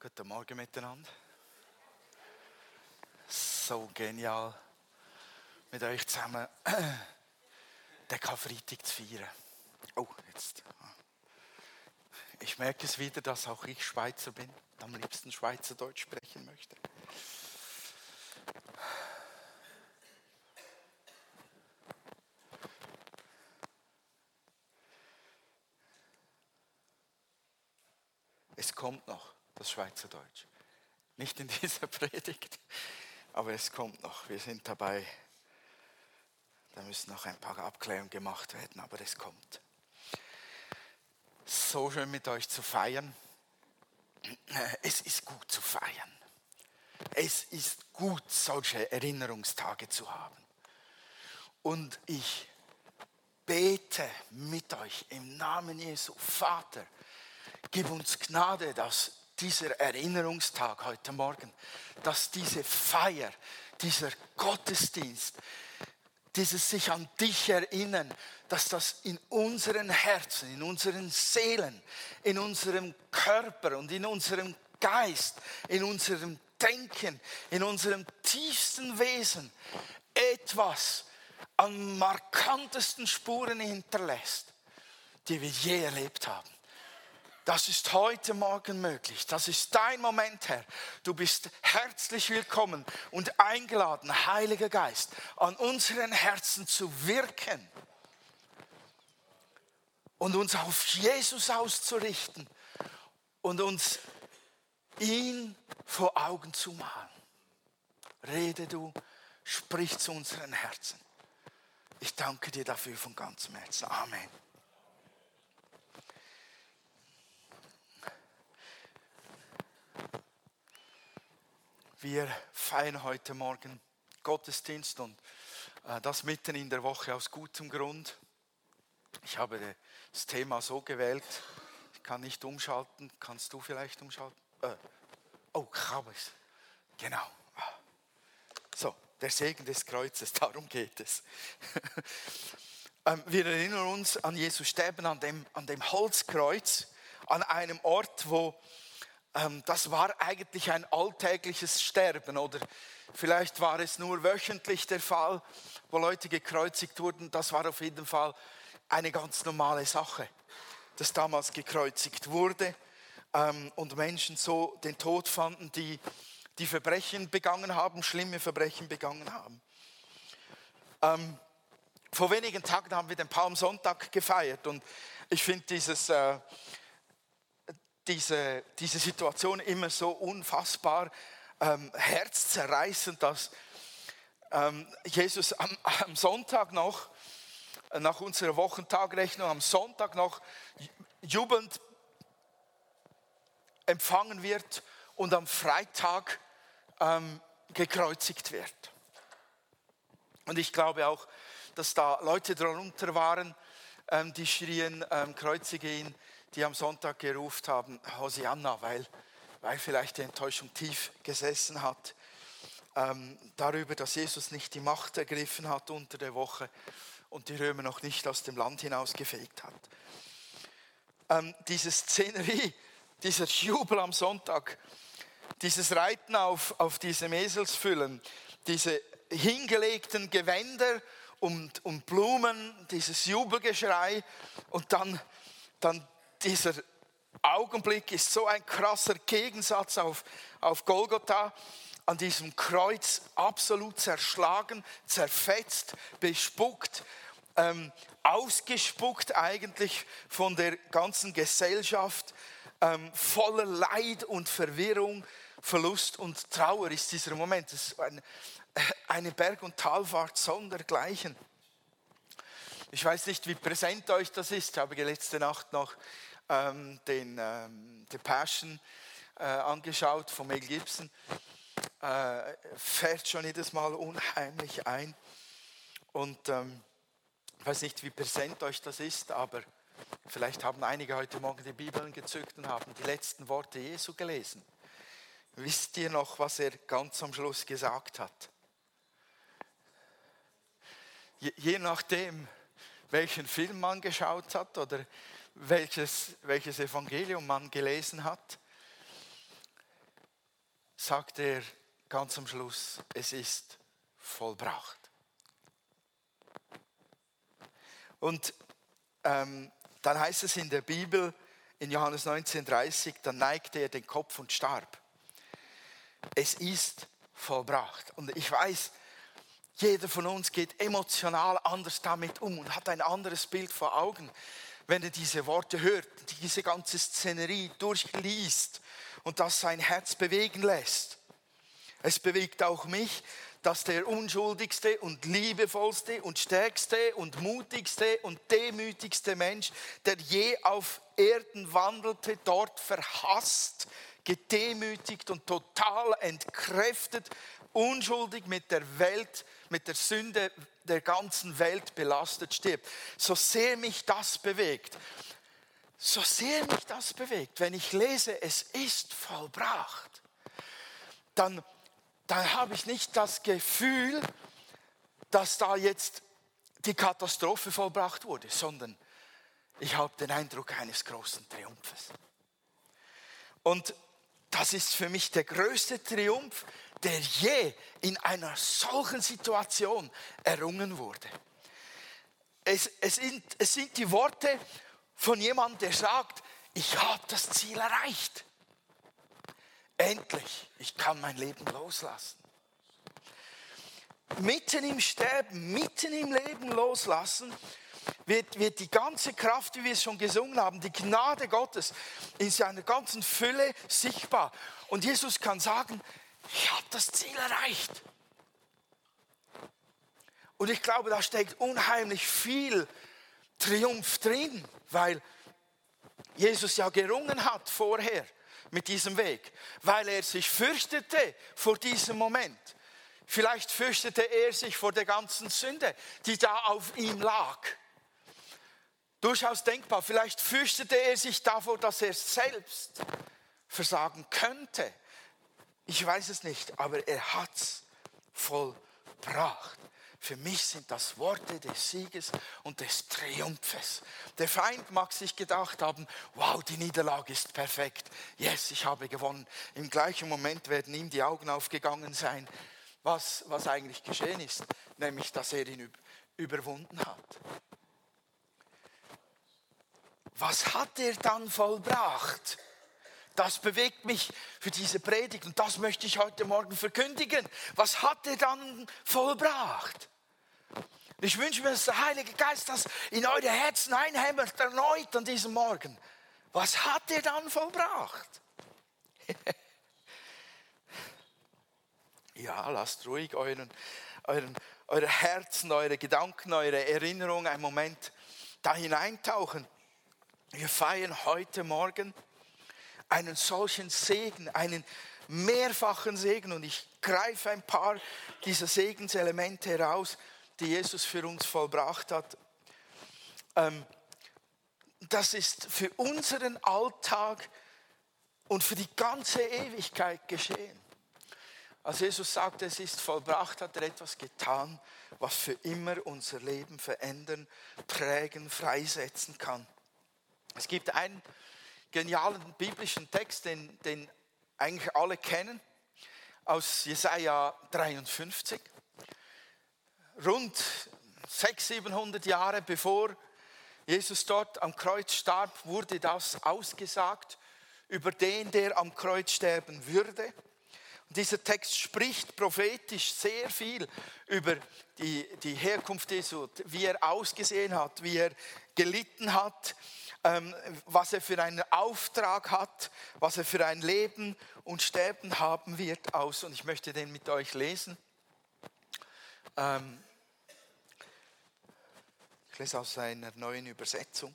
Guten Morgen miteinander. So genial, mit euch zusammen den Karfreitag zu feiern. Oh, jetzt. Ich merke es wieder, dass auch ich Schweizer bin, am liebsten Schweizerdeutsch sprechen möchte. Es kommt noch das Schweizerdeutsch. Nicht in dieser Predigt, aber es kommt noch. Wir sind dabei. Da müssen noch ein paar Abklärungen gemacht werden, aber es kommt. So schön mit euch zu feiern. Es ist gut zu feiern. Es ist gut, solche Erinnerungstage zu haben. Und ich bete mit euch im Namen Jesu, Vater, gib uns Gnade, dass dieser Erinnerungstag heute Morgen, dass diese Feier, dieser Gottesdienst, dieses sich an dich erinnern, dass das in unseren Herzen, in unseren Seelen, in unserem Körper und in unserem Geist, in unserem Denken, in unserem tiefsten Wesen etwas an markantesten Spuren hinterlässt, die wir je erlebt haben. Das ist heute Morgen möglich. Das ist dein Moment, Herr. Du bist herzlich willkommen und eingeladen, Heiliger Geist, an unseren Herzen zu wirken und uns auf Jesus auszurichten und uns ihn vor Augen zu malen. Rede du, sprich zu unseren Herzen. Ich danke dir dafür von ganzem Herzen. Amen. Wir feiern heute Morgen Gottesdienst und äh, das mitten in der Woche aus gutem Grund. Ich habe das Thema so gewählt, ich kann nicht umschalten. Kannst du vielleicht umschalten? Äh, oh, kann ich. Genau. So, der Segen des Kreuzes, darum geht es. Ähm, wir erinnern uns an Jesus Sterben, an dem, an dem Holzkreuz, an einem Ort, wo das war eigentlich ein alltägliches Sterben oder vielleicht war es nur wöchentlich der Fall, wo Leute gekreuzigt wurden. Das war auf jeden Fall eine ganz normale Sache, dass damals gekreuzigt wurde ähm, und Menschen so den Tod fanden, die die Verbrechen begangen haben, schlimme Verbrechen begangen haben. Ähm, vor wenigen Tagen haben wir den Palmsonntag gefeiert und ich finde dieses äh, diese, diese Situation immer so unfassbar ähm, herzzerreißend, dass ähm, Jesus am, am, Sonntag noch, äh, nach unserer Wochentagrechnung, am Sonntag noch jubelnd empfangen wird und am Freitag ähm, gekreuzigt wird. Und ich glaube auch, dass da Leute darunter waren, ähm, die schrien, ähm, kreuzige ihn die am Sonntag gerufen haben, Hosianna, weil, weil vielleicht die Enttäuschung tief gesessen hat ähm, darüber, dass Jesus nicht die Macht ergriffen hat unter der Woche und die Römer noch nicht aus dem Land hinausgefegt hat. Ähm, diese Szenerie, dieser Jubel am Sonntag, dieses Reiten auf, auf diesem Eselsfüllen, diese hingelegten Gewänder und, und Blumen, dieses Jubelgeschrei und dann, dann dieser Augenblick ist so ein krasser Gegensatz auf, auf Golgotha, an diesem Kreuz absolut zerschlagen, zerfetzt, bespuckt, ähm, ausgespuckt eigentlich von der ganzen Gesellschaft, ähm, voller Leid und Verwirrung, Verlust und Trauer ist dieser Moment. Es ist eine, eine Berg- und Talfahrt sondergleichen. Ich weiß nicht, wie präsent euch das ist. Ich habe letzte Nacht noch ähm, den ähm, The Passion äh, angeschaut von Mel Gibson. Äh, fährt schon jedes Mal unheimlich ein. Und ähm, ich weiß nicht, wie präsent euch das ist, aber vielleicht haben einige heute Morgen die Bibeln gezückt und haben die letzten Worte Jesu gelesen. Wisst ihr noch, was er ganz am Schluss gesagt hat? Je, je nachdem, welchen Film man geschaut hat oder welches, welches Evangelium man gelesen hat. sagt er ganz am Schluss, es ist vollbracht. Und ähm, dann heißt es in der Bibel, in Johannes 19,30, dann neigte er den Kopf und starb. Es ist vollbracht. Und ich weiß, jeder von uns geht emotional anders damit um und hat ein anderes Bild vor Augen, wenn er diese Worte hört, diese ganze Szenerie durchliest und das sein Herz bewegen lässt. Es bewegt auch mich, dass der unschuldigste und liebevollste und stärkste und mutigste und demütigste Mensch, der je auf Erden wandelte, dort verhasst, gedemütigt und total entkräftet, unschuldig mit der Welt, mit der Sünde der ganzen Welt belastet stirbt. So sehr mich das bewegt, so sehr mich das bewegt, wenn ich lese, es ist vollbracht, dann dann habe ich nicht das Gefühl, dass da jetzt die Katastrophe vollbracht wurde, sondern ich habe den Eindruck eines großen Triumphes. Und das ist für mich der größte Triumph, der je in einer solchen Situation errungen wurde. Es, es, sind, es sind die Worte von jemandem, der sagt, ich habe das Ziel erreicht. Endlich, ich kann mein Leben loslassen. Mitten im Sterben, mitten im Leben loslassen, wird, wird die ganze Kraft, wie wir es schon gesungen haben, die Gnade Gottes in seiner ganzen Fülle sichtbar. Und Jesus kann sagen, ich habe das Ziel erreicht. Und ich glaube, da steckt unheimlich viel Triumph drin, weil Jesus ja gerungen hat vorher mit diesem Weg, weil er sich fürchtete vor diesem Moment. Vielleicht fürchtete er sich vor der ganzen Sünde, die da auf ihm lag. Durchaus denkbar. Vielleicht fürchtete er sich davor, dass er selbst versagen könnte. Ich weiß es nicht, aber er hat es vollbracht. Für mich sind das Worte des Sieges und des Triumphes. Der Feind mag sich gedacht haben, wow, die Niederlage ist perfekt. Yes, ich habe gewonnen. Im gleichen Moment werden ihm die Augen aufgegangen sein, was, was eigentlich geschehen ist, nämlich dass er ihn überwunden hat. Was hat er dann vollbracht? Das bewegt mich für diese Predigt und das möchte ich heute Morgen verkündigen. Was hat er dann vollbracht? Ich wünsche mir, dass der Heilige Geist das in eure Herzen einhämmert, erneut an diesem Morgen. Was hat er dann vollbracht? ja, lasst ruhig euren, euren, eure Herzen, eure Gedanken, eure Erinnerungen einen Moment da hineintauchen. Wir feiern heute Morgen einen solchen Segen, einen mehrfachen Segen. Und ich greife ein paar dieser Segenselemente heraus, die Jesus für uns vollbracht hat. Ähm, das ist für unseren Alltag und für die ganze Ewigkeit geschehen. Als Jesus sagte, es ist vollbracht, hat er etwas getan, was für immer unser Leben verändern, prägen, freisetzen kann. Es gibt einen genialen biblischen Text, den, den eigentlich alle kennen, aus Jesaja 53. Rund 600, 700 Jahre bevor Jesus dort am Kreuz starb, wurde das ausgesagt über den, der am Kreuz sterben würde. Und dieser Text spricht prophetisch sehr viel über die, die Herkunft Jesu, wie er ausgesehen hat, wie er gelitten hat, was er für einen Auftrag hat, was er für ein Leben und Sterben haben wird aus. Und ich möchte den mit euch lesen. Ähm, ich lese aus einer neuen Übersetzung.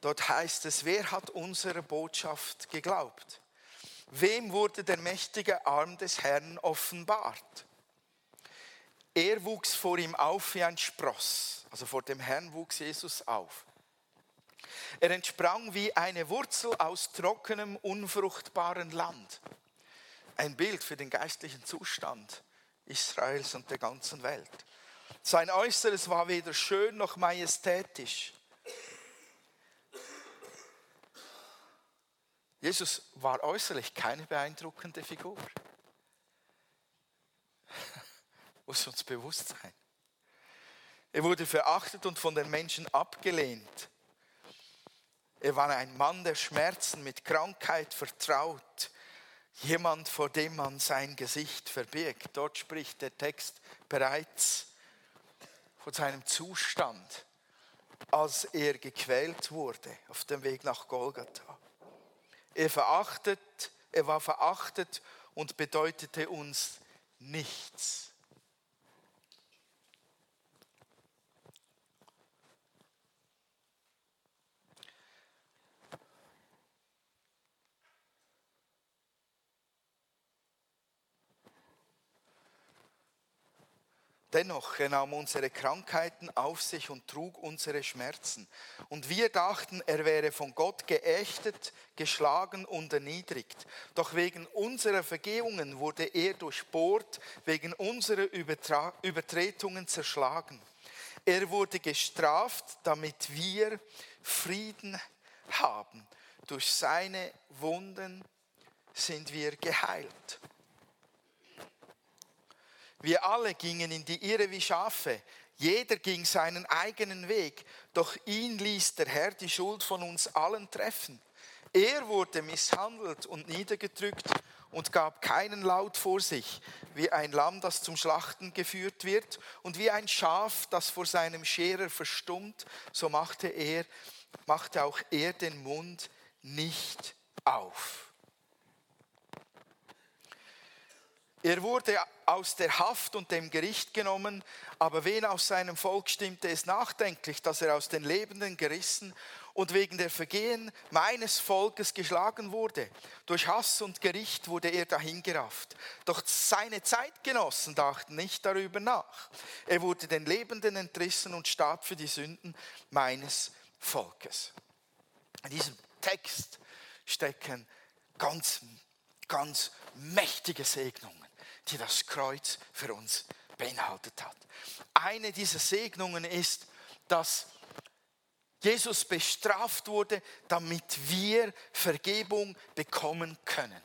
Dort heißt es, wer hat unsere Botschaft geglaubt? Wem wurde der mächtige Arm des Herrn offenbart? Er wuchs vor ihm auf wie ein Spross, also vor dem Herrn wuchs Jesus auf. Er entsprang wie eine Wurzel aus trockenem, unfruchtbaren Land. Ein Bild für den geistlichen Zustand Israels und der ganzen Welt. Sein Äußeres war weder schön noch majestätisch. Jesus war äußerlich keine beeindruckende Figur. Muss uns bewusst sein. Er wurde verachtet und von den Menschen abgelehnt. Er war ein Mann der Schmerzen, mit Krankheit vertraut. Jemand, vor dem man sein Gesicht verbirgt. Dort spricht der Text bereits von seinem Zustand, als er gequält wurde auf dem Weg nach Golgatha. Er verachtet, er war verachtet und bedeutete uns nichts. Dennoch, er nahm unsere Krankheiten auf sich und trug unsere Schmerzen. Und wir dachten, er wäre von Gott geächtet, geschlagen und erniedrigt. Doch wegen unserer Vergehungen wurde er durchbohrt, wegen unserer Übertra Übertretungen zerschlagen. Er wurde gestraft, damit wir Frieden haben. Durch seine Wunden sind wir geheilt. Wir alle gingen in die Irre wie Schafe. Jeder ging seinen eigenen Weg. Doch ihn ließ der Herr die Schuld von uns allen treffen. Er wurde misshandelt und niedergedrückt und gab keinen Laut vor sich, wie ein Lamm, das zum Schlachten geführt wird, und wie ein Schaf, das vor seinem Scherer verstummt, so machte er, machte auch er den Mund nicht auf. Er wurde aus der Haft und dem Gericht genommen, aber wen aus seinem Volk stimmte es nachdenklich, dass er aus den Lebenden gerissen und wegen der Vergehen meines Volkes geschlagen wurde. Durch Hass und Gericht wurde er dahingerafft. Doch seine Zeitgenossen dachten nicht darüber nach. Er wurde den Lebenden entrissen und starb für die Sünden meines Volkes. In diesem Text stecken ganz, ganz mächtige Segnungen die das Kreuz für uns beinhaltet hat. Eine dieser Segnungen ist, dass Jesus bestraft wurde, damit wir Vergebung bekommen können.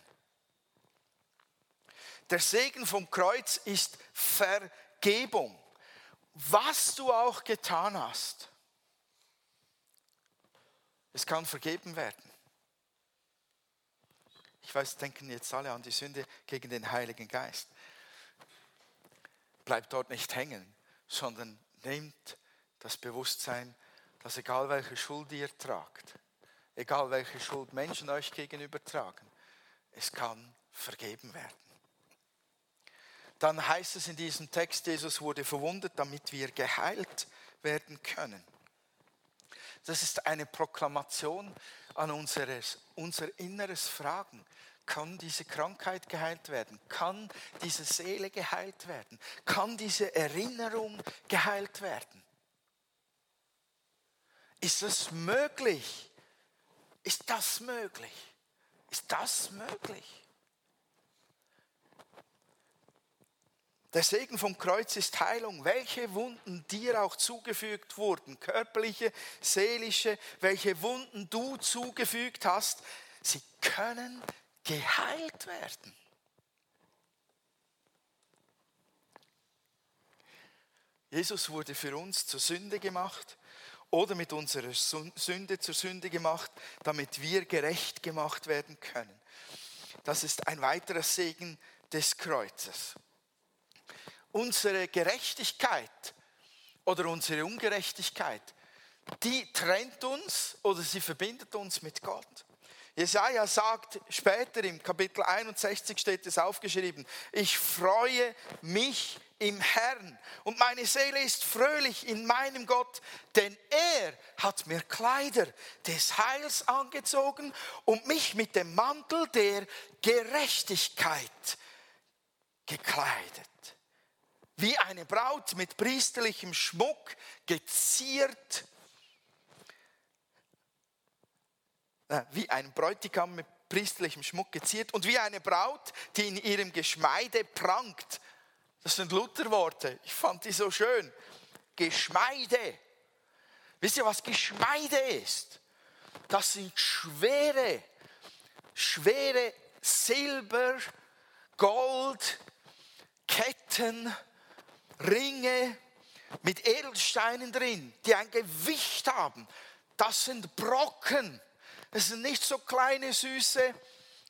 Der Segen vom Kreuz ist Vergebung. Was du auch getan hast, es kann vergeben werden. Ich weiß, denken jetzt alle an die Sünde gegen den Heiligen Geist. Bleibt dort nicht hängen, sondern nehmt das Bewusstsein, dass egal welche Schuld ihr tragt, egal welche Schuld Menschen euch gegenüber tragen, es kann vergeben werden. Dann heißt es in diesem Text, Jesus wurde verwundet, damit wir geheilt werden können. Das ist eine Proklamation an unseres, unser inneres Fragen. Kann diese Krankheit geheilt werden? Kann diese Seele geheilt werden? Kann diese Erinnerung geheilt werden? Ist das möglich? Ist das möglich? Ist das möglich? Der Segen vom Kreuz ist Heilung. Welche Wunden dir auch zugefügt wurden, körperliche, seelische, welche Wunden du zugefügt hast, sie können geheilt werden. Jesus wurde für uns zur Sünde gemacht oder mit unserer Sünde zur Sünde gemacht, damit wir gerecht gemacht werden können. Das ist ein weiterer Segen des Kreuzes unsere Gerechtigkeit oder unsere Ungerechtigkeit, die trennt uns oder sie verbindet uns mit Gott. Jesaja sagt später im Kapitel 61 steht es aufgeschrieben, ich freue mich im Herrn und meine Seele ist fröhlich in meinem Gott, denn er hat mir Kleider des Heils angezogen und mich mit dem Mantel der Gerechtigkeit gekleidet wie eine Braut mit priesterlichem Schmuck geziert, äh, wie ein Bräutigam mit priesterlichem Schmuck geziert und wie eine Braut, die in ihrem Geschmeide prangt. Das sind Lutherworte. Ich fand die so schön. Geschmeide. Wisst ihr, was Geschmeide ist? Das sind schwere, schwere Silber, Gold, Ketten, Ringe mit Edelsteinen drin, die ein Gewicht haben. Das sind Brocken. Das sind nicht so kleine, süße,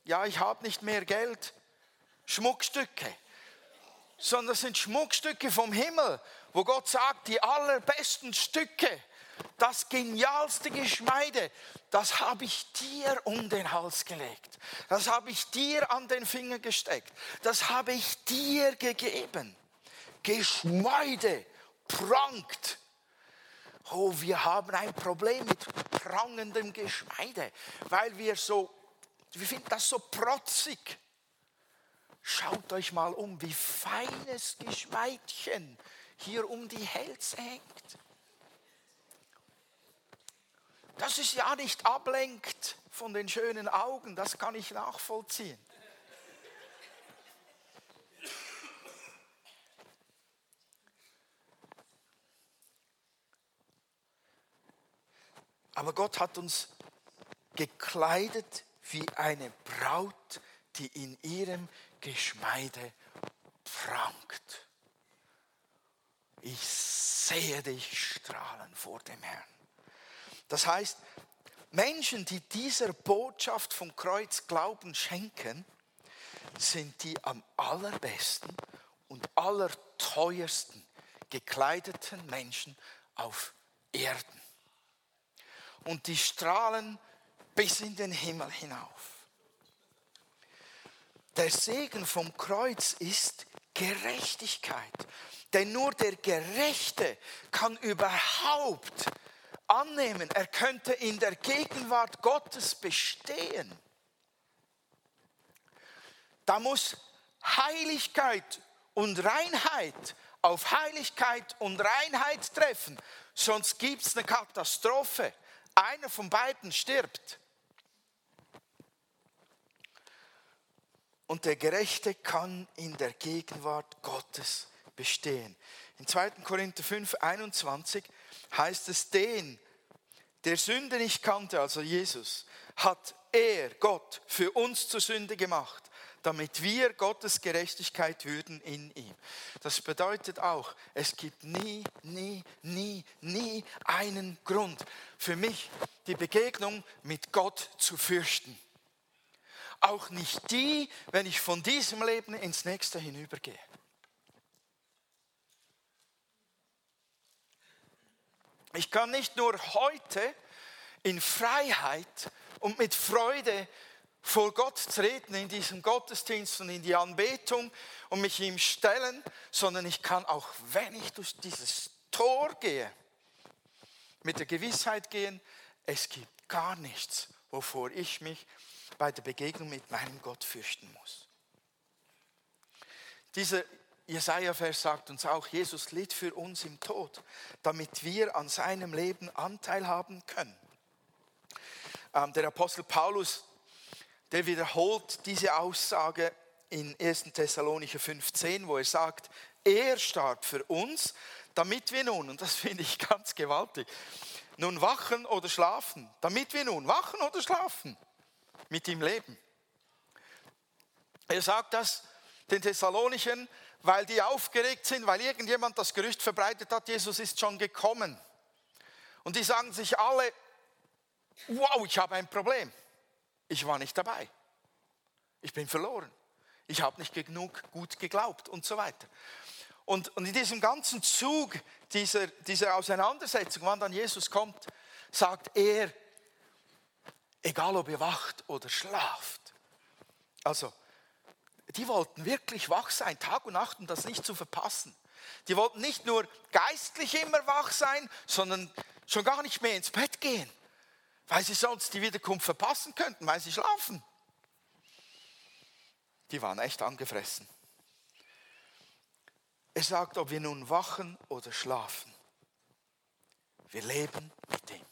ja, ich habe nicht mehr Geld, Schmuckstücke, sondern das sind Schmuckstücke vom Himmel, wo Gott sagt, die allerbesten Stücke, das genialste Geschmeide, das habe ich dir um den Hals gelegt. Das habe ich dir an den Finger gesteckt. Das habe ich dir gegeben. Geschmeide prangt. Oh, wir haben ein Problem mit prangendem Geschmeide, weil wir so, wir finden das so protzig. Schaut euch mal um, wie feines Geschmeidchen hier um die Hälse hängt. Das ist ja nicht ablenkt von den schönen Augen, das kann ich nachvollziehen. Aber Gott hat uns gekleidet wie eine Braut, die in ihrem Geschmeide prangt. Ich sehe dich strahlen vor dem Herrn. Das heißt, Menschen, die dieser Botschaft vom Kreuz Glauben schenken, sind die am allerbesten und allerteuersten gekleideten Menschen auf Erden. Und die strahlen bis in den Himmel hinauf. Der Segen vom Kreuz ist Gerechtigkeit. Denn nur der Gerechte kann überhaupt annehmen, er könnte in der Gegenwart Gottes bestehen. Da muss Heiligkeit und Reinheit auf Heiligkeit und Reinheit treffen, sonst gibt es eine Katastrophe. Einer von beiden stirbt. Und der Gerechte kann in der Gegenwart Gottes bestehen. In 2. Korinther 5, 21 heißt es, den, der Sünde nicht kannte, also Jesus, hat er, Gott, für uns zur Sünde gemacht, damit wir Gottes Gerechtigkeit würden in ihm. Das bedeutet auch, es gibt nie, nie, nie, nie einen Grund für mich, die Begegnung mit Gott zu fürchten. Auch nicht die, wenn ich von diesem Leben ins nächste hinübergehe. Ich kann nicht nur heute in Freiheit und mit Freude vor Gott treten in diesem Gottesdienst und in die Anbetung und mich ihm stellen, sondern ich kann auch, wenn ich durch dieses Tor gehe, mit der Gewissheit gehen, es gibt gar nichts, wovor ich mich bei der Begegnung mit meinem Gott fürchten muss. Dieser Jesaja-Vers sagt uns auch, Jesus litt für uns im Tod, damit wir an seinem Leben Anteil haben können. Ähm, der Apostel Paulus, der wiederholt diese Aussage in 1. Thessalonicher 15, wo er sagt, er starb für uns, damit wir nun, und das finde ich ganz gewaltig, nun wachen oder schlafen, damit wir nun wachen oder schlafen, mit ihm leben. Er sagt das den Thessalonichern, weil die aufgeregt sind, weil irgendjemand das Gerücht verbreitet hat, Jesus ist schon gekommen. Und die sagen sich alle, wow, ich habe ein Problem. Ich war nicht dabei. Ich bin verloren. Ich habe nicht genug gut geglaubt und so weiter. Und, und in diesem ganzen Zug dieser, dieser Auseinandersetzung, wann dann Jesus kommt, sagt er, egal ob ihr wacht oder schlaft. Also, die wollten wirklich wach sein, Tag und Nacht, um das nicht zu verpassen. Die wollten nicht nur geistlich immer wach sein, sondern schon gar nicht mehr ins Bett gehen, weil sie sonst die Wiederkunft verpassen könnten, weil sie schlafen. Die waren echt angefressen. Er sagt, ob wir nun wachen oder schlafen, wir leben mit ihm.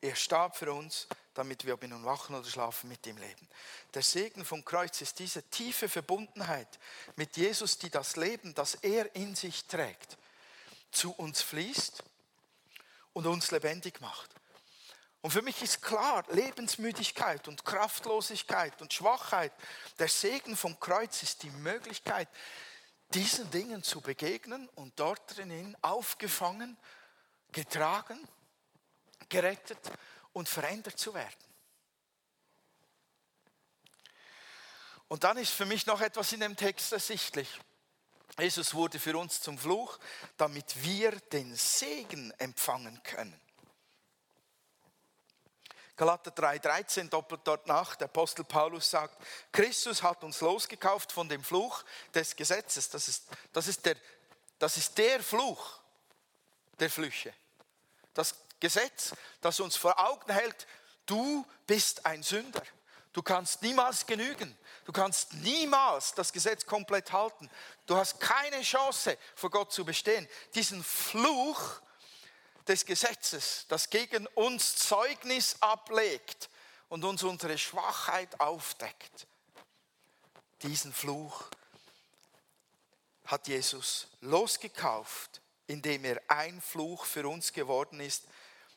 Er starb für uns, damit wir, ob wir nun wachen oder schlafen, mit ihm leben. Der Segen vom Kreuz ist diese tiefe Verbundenheit mit Jesus, die das Leben, das er in sich trägt, zu uns fließt und uns lebendig macht. Und für mich ist klar, Lebensmüdigkeit und Kraftlosigkeit und Schwachheit, der Segen vom Kreuz ist die Möglichkeit, diesen Dingen zu begegnen und dort drinnen aufgefangen, getragen, gerettet und verändert zu werden. Und dann ist für mich noch etwas in dem Text ersichtlich. Jesus wurde für uns zum Fluch, damit wir den Segen empfangen können. Galater 3,13 doppelt dort nach. Der Apostel Paulus sagt, Christus hat uns losgekauft von dem Fluch des Gesetzes. Das ist, das ist, der, das ist der Fluch der Flüche. Das Gesetz, das uns vor Augen hält, du bist ein Sünder. Du kannst niemals genügen. Du kannst niemals das Gesetz komplett halten. Du hast keine Chance, vor Gott zu bestehen. Diesen Fluch des Gesetzes, das gegen uns Zeugnis ablegt und uns unsere Schwachheit aufdeckt. Diesen Fluch hat Jesus losgekauft, indem er ein Fluch für uns geworden ist,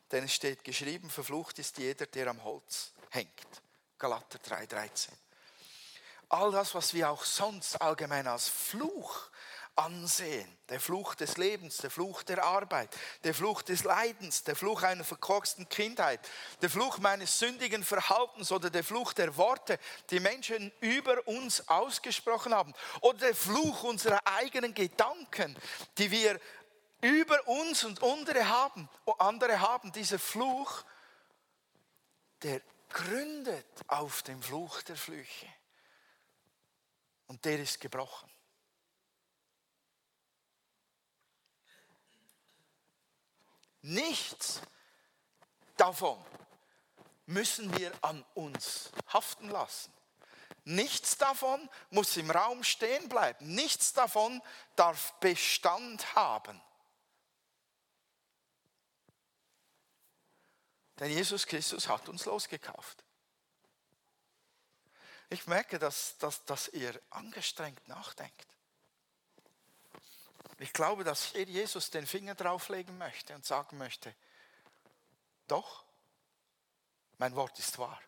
denn es steht geschrieben, verflucht ist jeder, der am Holz hängt. Galater 3:13. All das, was wir auch sonst allgemein als Fluch ansehen. Der Fluch des Lebens, der Fluch der Arbeit, der Fluch des Leidens, der Fluch einer verkorksten Kindheit, der Fluch meines sündigen Verhaltens oder der Fluch der Worte, die Menschen über uns ausgesprochen haben oder der Fluch unserer eigenen Gedanken, die wir über uns und andere haben, andere haben, dieser Fluch, der gründet auf dem Fluch der Flüche. Und der ist gebrochen. Nichts davon müssen wir an uns haften lassen. Nichts davon muss im Raum stehen bleiben. Nichts davon darf Bestand haben. Denn Jesus Christus hat uns losgekauft. Ich merke, dass, dass, dass ihr angestrengt nachdenkt. Ich glaube, dass hier Jesus den Finger drauflegen möchte und sagen möchte, doch, mein Wort ist wahr.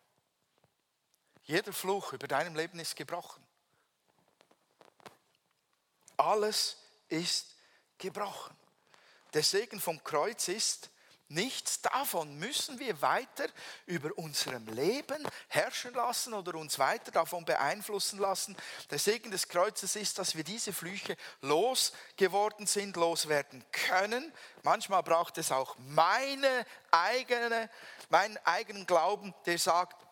Jeder Fluch über deinem Leben ist gebrochen. Alles ist gebrochen. Der Segen vom Kreuz ist, Nichts davon müssen wir weiter über unserem Leben herrschen lassen oder uns weiter davon beeinflussen lassen. Der Segen des Kreuzes ist, dass wir diese Flüche losgeworden sind, loswerden können. Manchmal braucht es auch meine eigene, meinen eigenen Glauben, der sagt,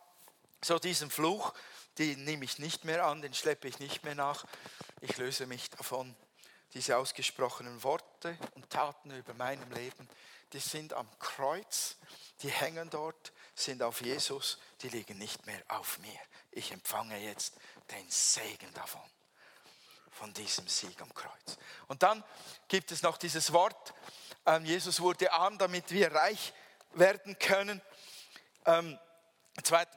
so diesen Fluch, den nehme ich nicht mehr an, den schleppe ich nicht mehr nach. Ich löse mich davon. Diese ausgesprochenen Worte und Taten über meinem Leben die sind am Kreuz, die hängen dort, sind auf Jesus, die liegen nicht mehr auf mir. Ich empfange jetzt den Segen davon, von diesem Sieg am Kreuz. Und dann gibt es noch dieses Wort, ähm, Jesus wurde arm, damit wir reich werden können. 2. Ähm,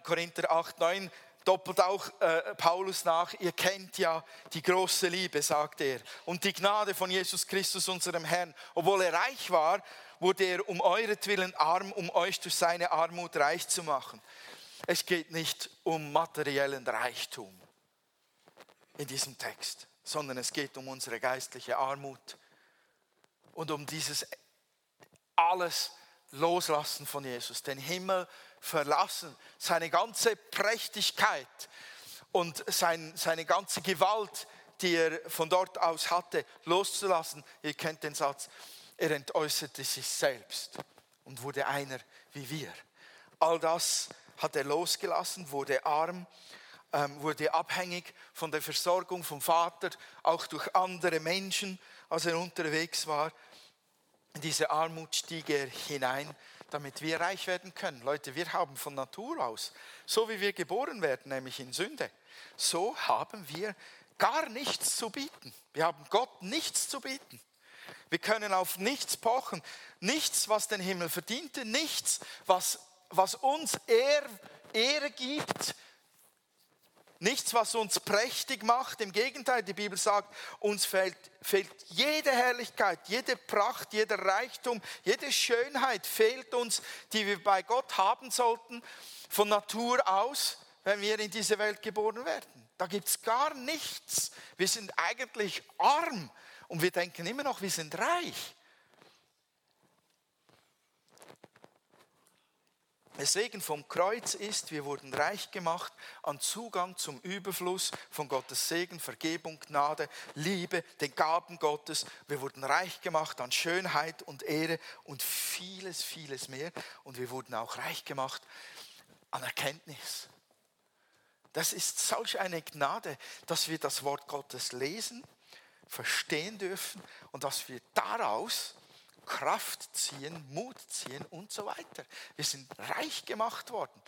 Korinther 8, 9 doppelt auch äh, Paulus nach, ihr kennt ja die große Liebe, sagt er, und die Gnade von Jesus Christus, unserem Herrn. Obwohl er reich war, wurde er um euretwillen arm, um euch durch seine Armut reich zu machen. Es geht nicht um materiellen Reichtum in diesem Text, sondern es geht um unsere geistliche Armut und um dieses alles Loslassen von Jesus, den Himmel verlassen, seine ganze Prächtigkeit und sein, seine ganze Gewalt, die er von dort aus hatte, loszulassen. Ihr kennt den Satz, er entäußerte sich selbst und wurde einer wie wir. All das hat er losgelassen, wurde arm, ähm, wurde abhängig von der Versorgung vom Vater, auch durch andere Menschen, als er unterwegs war. In diese Armut stieg er hinein, damit wir reich werden können. Leute, wir haben von Natur aus, so wie wir geboren werden, nämlich in Sünde, so haben wir gar nichts zu bieten. Wir haben Gott nichts zu bieten. Wir können auf nichts pochen, nichts, was den Himmel verdiente, nichts, was, was uns Ehre, Ehre gibt, Nichts, was uns prächtig macht. Im Gegenteil, die Bibel sagt, uns fehlt, fehlt jede Herrlichkeit, jede Pracht, jeder Reichtum, jede Schönheit fehlt uns, die wir bei Gott haben sollten, von Natur aus, wenn wir in diese Welt geboren werden. Da gibt es gar nichts. Wir sind eigentlich arm und wir denken immer noch, wir sind reich. Deswegen vom Kreuz ist, wir wurden reich gemacht an Zugang zum Überfluss von Gottes Segen, Vergebung, Gnade, Liebe, den Gaben Gottes. Wir wurden reich gemacht an Schönheit und Ehre und vieles, vieles mehr. Und wir wurden auch reich gemacht an Erkenntnis. Das ist solch eine Gnade, dass wir das Wort Gottes lesen, verstehen dürfen und dass wir daraus Kraft ziehen, Mut ziehen und so weiter. Wir sind reich gemacht worden.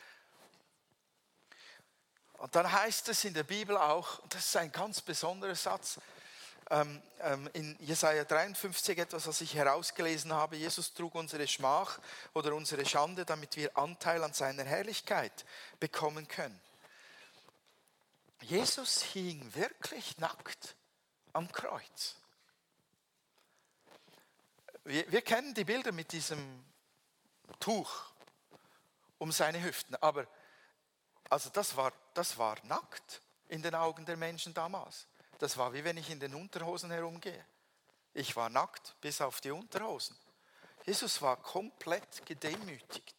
Und dann heißt es in der Bibel auch, und das ist ein ganz besonderer Satz, ähm, ähm, in Jesaja 53 etwas, was ich herausgelesen habe. Jesus trug unsere Schmach oder unsere Schande, damit wir Anteil an seiner Herrlichkeit bekommen können. Jesus hing wirklich nackt am Kreuz. Wir, wir kennen die Bilder mit diesem Tuch um seine Hüften, aber also das war, das war nackt in den Augen der Menschen damals. Das war wie wenn ich in den Unterhosen herumgehe. Ich war nackt bis auf die Unterhosen. Jesus war komplett gedemütigt,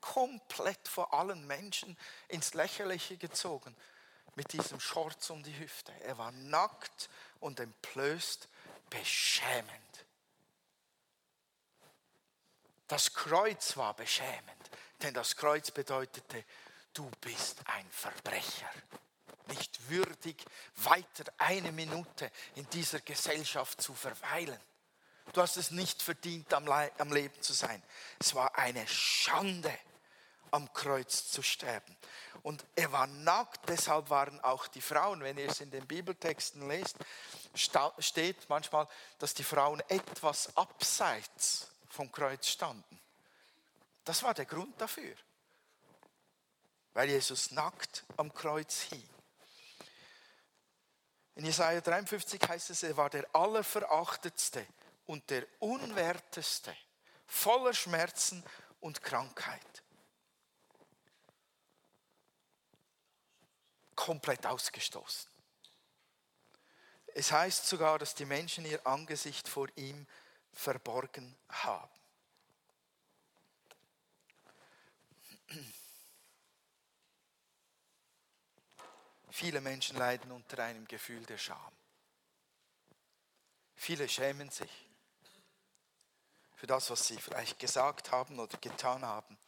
komplett vor allen Menschen ins Lächerliche gezogen mit diesem Schorz um die Hüfte. Er war nackt und entblößt, beschämend. Das Kreuz war beschämend, denn das Kreuz bedeutete, du bist ein Verbrecher, nicht würdig, weiter eine Minute in dieser Gesellschaft zu verweilen. Du hast es nicht verdient, am, am Leben zu sein. Es war eine Schande, am Kreuz zu sterben. Und er war nackt, deshalb waren auch die Frauen, wenn ihr es in den Bibeltexten lest, steht manchmal, dass die Frauen etwas abseits vom Kreuz standen. Das war der Grund dafür, weil Jesus nackt am Kreuz hing. In Jesaja 53 heißt es, er war der Allerverachtetste und der Unwerteste, voller Schmerzen und Krankheit. Komplett ausgestoßen. Es heißt sogar, dass die Menschen ihr Angesicht vor ihm verborgen haben. Viele Menschen leiden unter einem Gefühl der Scham. Viele schämen sich für das, was sie vielleicht gesagt haben oder getan haben.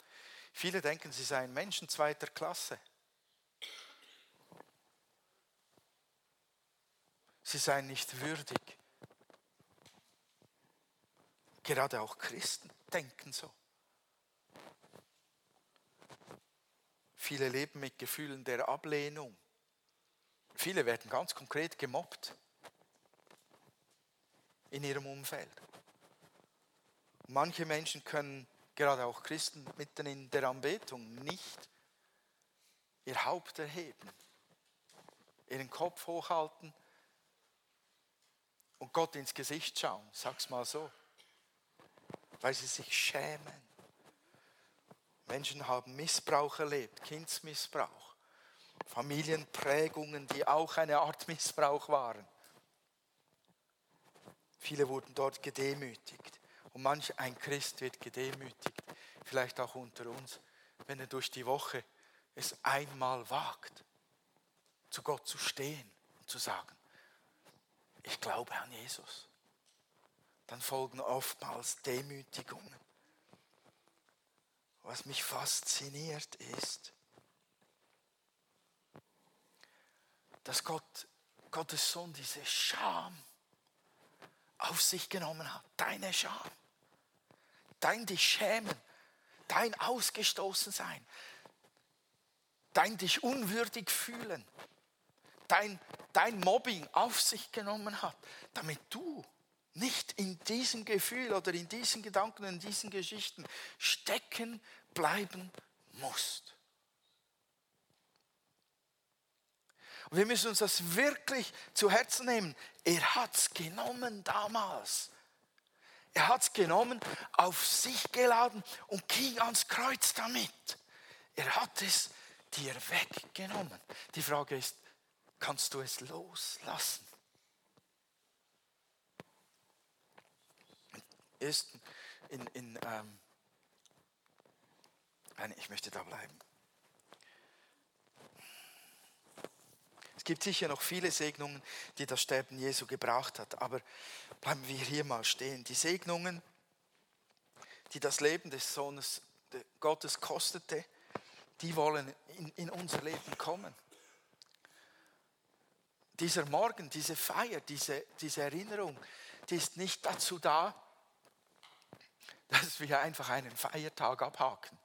Viele denken, sie seien Menschen zweiter Klasse. Sie seien nicht würdig Gerade auch Christen denken so. Viele leben mit Gefühlen der Ablehnung. Viele werden ganz konkret gemobbt in ihrem Umfeld. Manche Menschen können, gerade auch Christen, mitten in der Anbetung nicht ihr Haupt erheben, ihren Kopf hochhalten und Gott ins Gesicht schauen. Sag's mal so weil sie sich schämen. Menschen haben Missbrauch erlebt, Kindsmissbrauch, Familienprägungen, die auch eine Art Missbrauch waren. Viele wurden dort gedemütigt. Und manch ein Christ wird gedemütigt, vielleicht auch unter uns, wenn er durch die Woche es einmal wagt, zu Gott zu stehen und zu sagen, ich glaube an Jesus dann folgen oftmals Demütigungen. Was mich fasziniert ist, dass Gott, Gottes Sohn diese Scham auf sich genommen hat. Deine Scham, dein dich schämen, dein ausgestoßen sein, dein dich unwürdig fühlen, dein, dein Mobbing auf sich genommen hat, damit du nicht in diesem Gefühl oder in diesen Gedanken, in diesen Geschichten stecken bleiben musst. Und wir müssen uns das wirklich zu Herzen nehmen. Er hat es genommen damals. Er hat es genommen, auf sich geladen und ging ans Kreuz damit. Er hat es dir weggenommen. Die Frage ist, kannst du es loslassen? Ist in, in ähm, nein, ich möchte da bleiben. Es gibt sicher noch viele Segnungen, die das Sterben Jesu gebracht hat, aber bleiben wir hier mal stehen. Die Segnungen, die das Leben des Sohnes Gottes kostete, die wollen in, in unser Leben kommen. Dieser Morgen, diese Feier, diese, diese Erinnerung, die ist nicht dazu da, dass wir einfach einen Feiertag abhaken,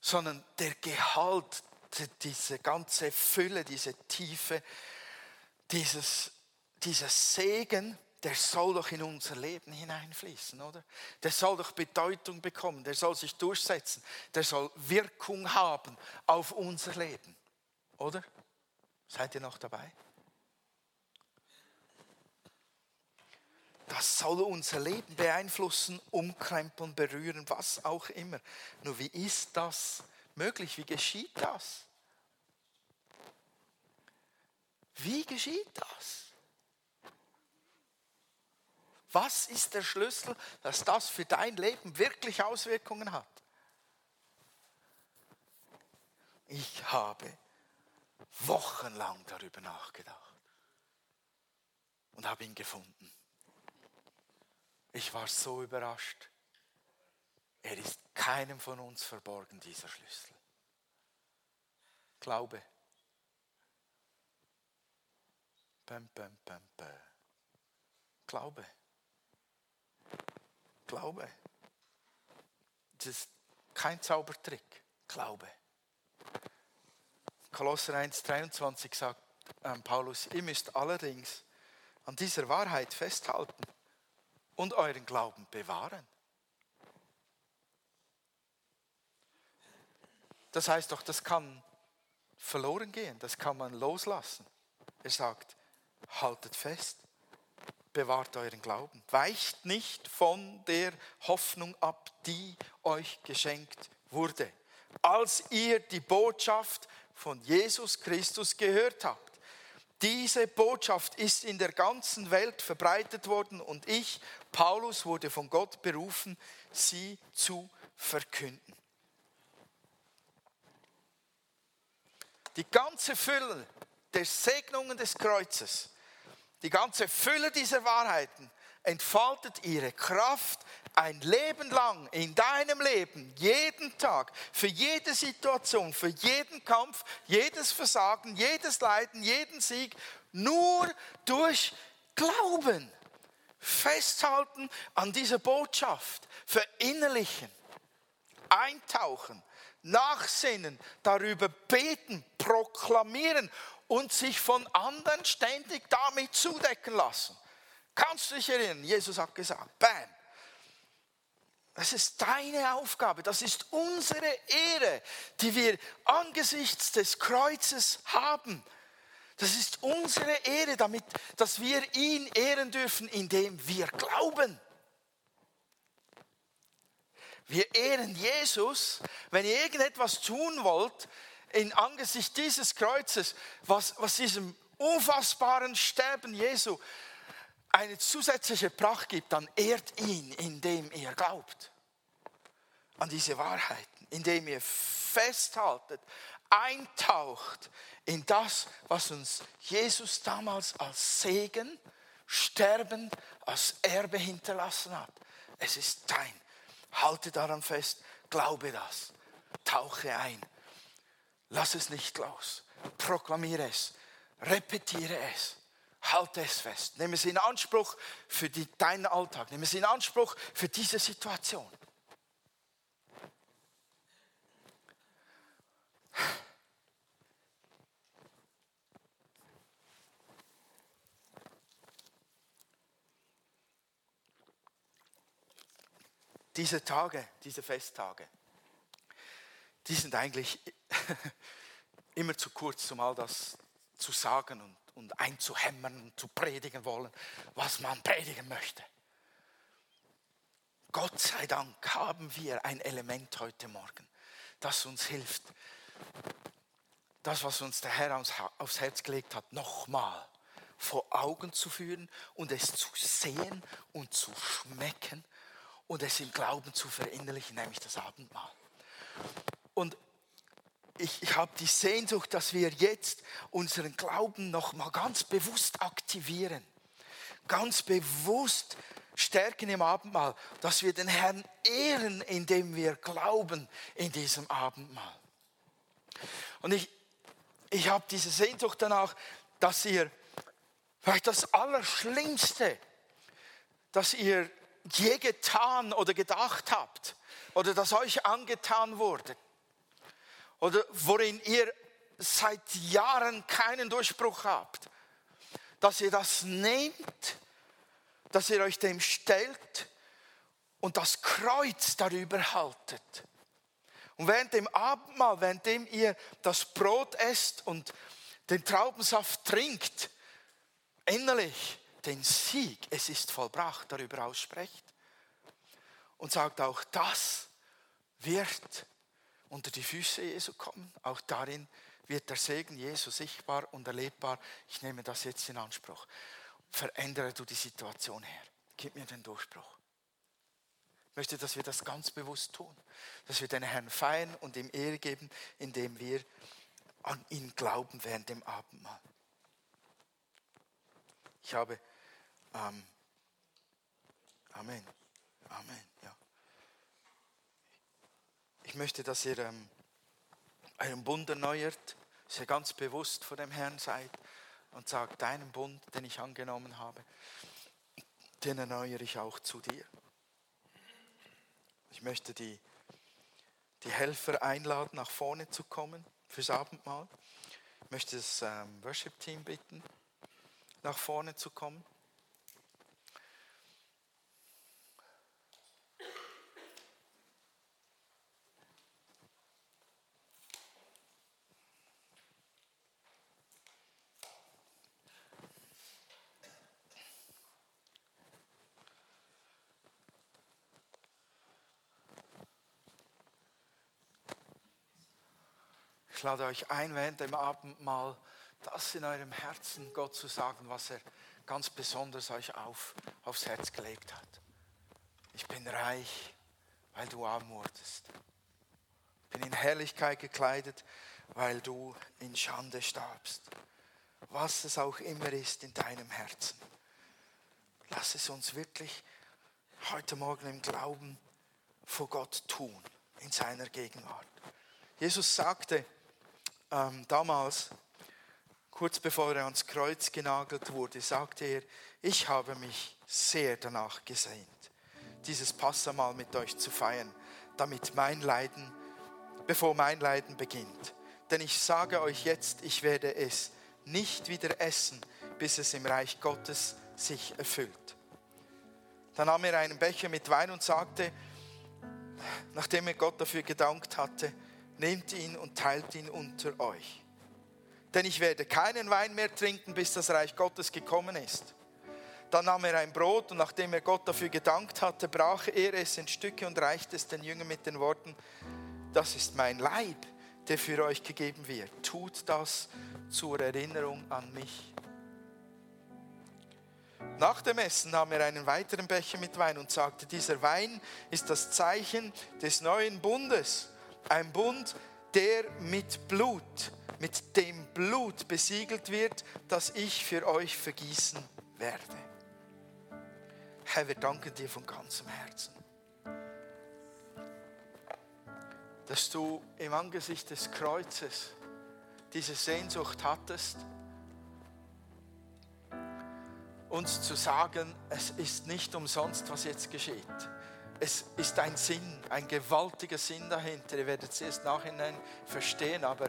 sondern der Gehalt diese ganze Fülle, diese Tiefe, dieses, dieser Segen, der soll doch in unser Leben hineinfließen, oder? Der soll doch Bedeutung bekommen, der soll sich durchsetzen, der soll Wirkung haben auf unser Leben, oder? Seid ihr noch dabei? Das soll unser Leben beeinflussen, umkrempeln, berühren, was auch immer. Nur wie ist das möglich? Wie geschieht das? Wie geschieht das? Was ist der Schlüssel, dass das für dein Leben wirklich Auswirkungen hat? Ich habe wochenlang darüber nachgedacht und habe ihn gefunden. Ich war so überrascht. Er ist keinem von uns verborgen, dieser Schlüssel. Glaube. Bam, bam, bam, bam. Glaube. Glaube. Das ist kein Zaubertrick. Glaube. Kolosser 1,23 sagt ähm, Paulus, ihr müsst allerdings an dieser Wahrheit festhalten und euren Glauben bewahren. Das heißt doch, das kann verloren gehen, das kann man loslassen. Er sagt, haltet fest, bewahrt euren Glauben, weicht nicht von der Hoffnung ab, die euch geschenkt wurde, als ihr die Botschaft von Jesus Christus gehört habt. Diese Botschaft ist in der ganzen Welt verbreitet worden und ich, Paulus, wurde von Gott berufen, sie zu verkünden. Die ganze Fülle der Segnungen des Kreuzes die ganze Fülle dieser Wahrheiten entfaltet ihre Kraft ein Leben lang in deinem Leben, jeden Tag, für jede Situation, für jeden Kampf, jedes Versagen, jedes Leiden, jeden Sieg, nur durch Glauben. Festhalten an dieser Botschaft, verinnerlichen, eintauchen, nachsinnen, darüber beten, proklamieren und sich von anderen ständig damit zudecken lassen. Kannst du dich erinnern? Jesus hat gesagt, bam. Das ist deine Aufgabe, das ist unsere Ehre, die wir angesichts des Kreuzes haben. Das ist unsere Ehre, damit, dass wir ihn ehren dürfen, indem wir glauben. Wir ehren Jesus, wenn ihr irgendetwas tun wollt, in Angesicht dieses Kreuzes, was, was diesem unfassbaren Sterben Jesu eine zusätzliche Pracht gibt, dann ehrt ihn, indem ihr glaubt an diese Wahrheiten, indem ihr festhaltet, eintaucht in das, was uns Jesus damals als Segen, Sterben, als Erbe hinterlassen hat. Es ist dein. Halte daran fest, glaube das, tauche ein Lass es nicht los. Proklamiere es. Repetiere es. Halte es fest. Nehme es in Anspruch für die, deinen Alltag. Nehme es in Anspruch für diese Situation. Diese Tage, diese Festtage, die sind eigentlich immer zu kurz, um all das zu sagen und, und einzuhämmern und zu predigen wollen, was man predigen möchte. Gott sei Dank haben wir ein Element heute Morgen, das uns hilft, das, was uns der Herr aufs Herz gelegt hat, nochmal vor Augen zu führen und es zu sehen und zu schmecken und es im Glauben zu verinnerlichen, nämlich das Abendmahl. Und ich, ich habe die Sehnsucht, dass wir jetzt unseren Glauben nochmal ganz bewusst aktivieren, ganz bewusst stärken im Abendmahl, dass wir den Herrn ehren, indem wir glauben in diesem Abendmahl. Und ich, ich habe diese Sehnsucht danach, dass ihr vielleicht das Allerschlimmste, das ihr je getan oder gedacht habt oder das euch angetan wurde oder worin ihr seit Jahren keinen Durchbruch habt, dass ihr das nehmt, dass ihr euch dem stellt und das Kreuz darüber haltet. Und während dem Abendmahl, währenddem ihr das Brot esst und den Traubensaft trinkt, innerlich den Sieg, es ist vollbracht, darüber aussprecht und sagt auch, das wird unter die Füße Jesu kommen. Auch darin wird der Segen Jesu sichtbar und erlebbar. Ich nehme das jetzt in Anspruch. Verändere du die Situation her. Gib mir den Durchbruch. Ich möchte, dass wir das ganz bewusst tun. Dass wir den Herrn feiern und ihm Ehre geben, indem wir an ihn glauben während dem Abendmahl. Ich habe ähm, Amen. Amen. Ich möchte, dass ihr ähm, euren Bund erneuert, dass ihr ganz bewusst vor dem Herrn seid und sagt, deinen Bund, den ich angenommen habe, den erneuere ich auch zu dir. Ich möchte die, die Helfer einladen, nach vorne zu kommen fürs Abendmahl. Ich möchte das ähm, Worship-Team bitten, nach vorne zu kommen. Ich lade euch ein, während dem Abendmahl das in eurem Herzen Gott zu sagen, was er ganz besonders euch auf, aufs Herz gelegt hat. Ich bin reich, weil du arm wurdest. Ich bin in Herrlichkeit gekleidet, weil du in Schande starbst. Was es auch immer ist in deinem Herzen. Lass es uns wirklich heute Morgen im Glauben vor Gott tun, in seiner Gegenwart. Jesus sagte, ähm, damals, kurz bevor er ans Kreuz genagelt wurde, sagte er, ich habe mich sehr danach gesehnt, dieses Passamal mit euch zu feiern, damit mein Leiden, bevor mein Leiden beginnt. Denn ich sage euch jetzt, ich werde es nicht wieder essen, bis es im Reich Gottes sich erfüllt. Dann nahm er einen Becher mit Wein und sagte, nachdem er Gott dafür gedankt hatte, nehmt ihn und teilt ihn unter euch. Denn ich werde keinen Wein mehr trinken, bis das Reich Gottes gekommen ist. Dann nahm er ein Brot und nachdem er Gott dafür gedankt hatte, brach er es in Stücke und reichte es den Jüngern mit den Worten, das ist mein Leib, der für euch gegeben wird. Tut das zur Erinnerung an mich. Nach dem Essen nahm er einen weiteren Becher mit Wein und sagte, dieser Wein ist das Zeichen des neuen Bundes ein Bund, der mit Blut, mit dem Blut besiegelt wird, das ich für euch vergießen werde. Herr, wir danken dir von ganzem Herzen, dass du im Angesicht des Kreuzes diese Sehnsucht hattest, uns zu sagen, es ist nicht umsonst, was jetzt geschieht es ist ein Sinn, ein gewaltiger Sinn dahinter. Ihr werdet es erst nachhinein verstehen, aber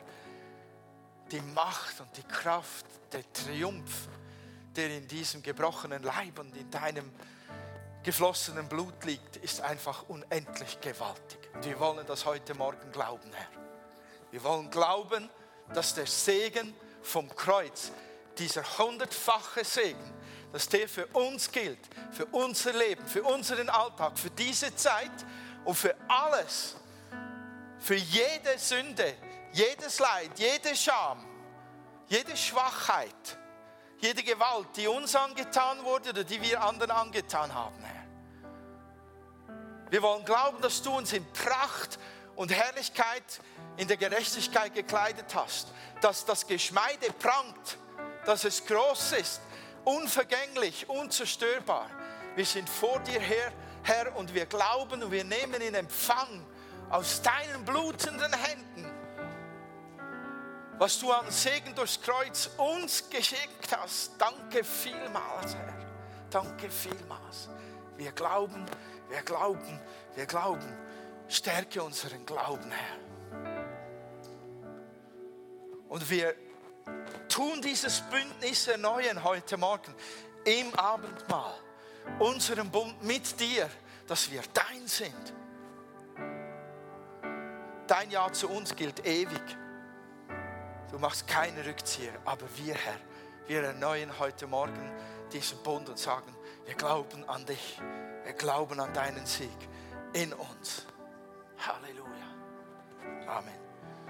die Macht und die Kraft, der Triumph, der in diesem gebrochenen Leib und in deinem geflossenen Blut liegt, ist einfach unendlich gewaltig. Und wir wollen das heute Morgen glauben, Herr. Wir wollen glauben, dass der Segen vom Kreuz, dieser hundertfache Segen, dass der für uns gilt, für unser Leben, für unseren Alltag, für diese Zeit und für alles, für jede Sünde, jedes Leid, jede Scham, jede Schwachheit, jede Gewalt, die uns angetan wurde oder die wir anderen angetan haben, Herr. Wir wollen glauben, dass du uns in Pracht und Herrlichkeit in der Gerechtigkeit gekleidet hast, dass das Geschmeide prangt, dass es groß ist, unvergänglich, unzerstörbar. Wir sind vor dir her, Herr, und wir glauben und wir nehmen in Empfang aus deinen blutenden Händen, was du an Segen durchs Kreuz uns geschickt hast. Danke vielmals, Herr. Danke vielmals. Wir glauben, wir glauben, wir glauben. Stärke unseren Glauben, Herr. Und wir tun dieses Bündnis erneuern heute Morgen im Abendmahl, unseren Bund mit dir, dass wir dein sind. Dein Ja zu uns gilt ewig. Du machst keine Rückzieher, aber wir, Herr, wir erneuern heute Morgen diesen Bund und sagen, wir glauben an dich, wir glauben an deinen Sieg in uns. Halleluja. Amen.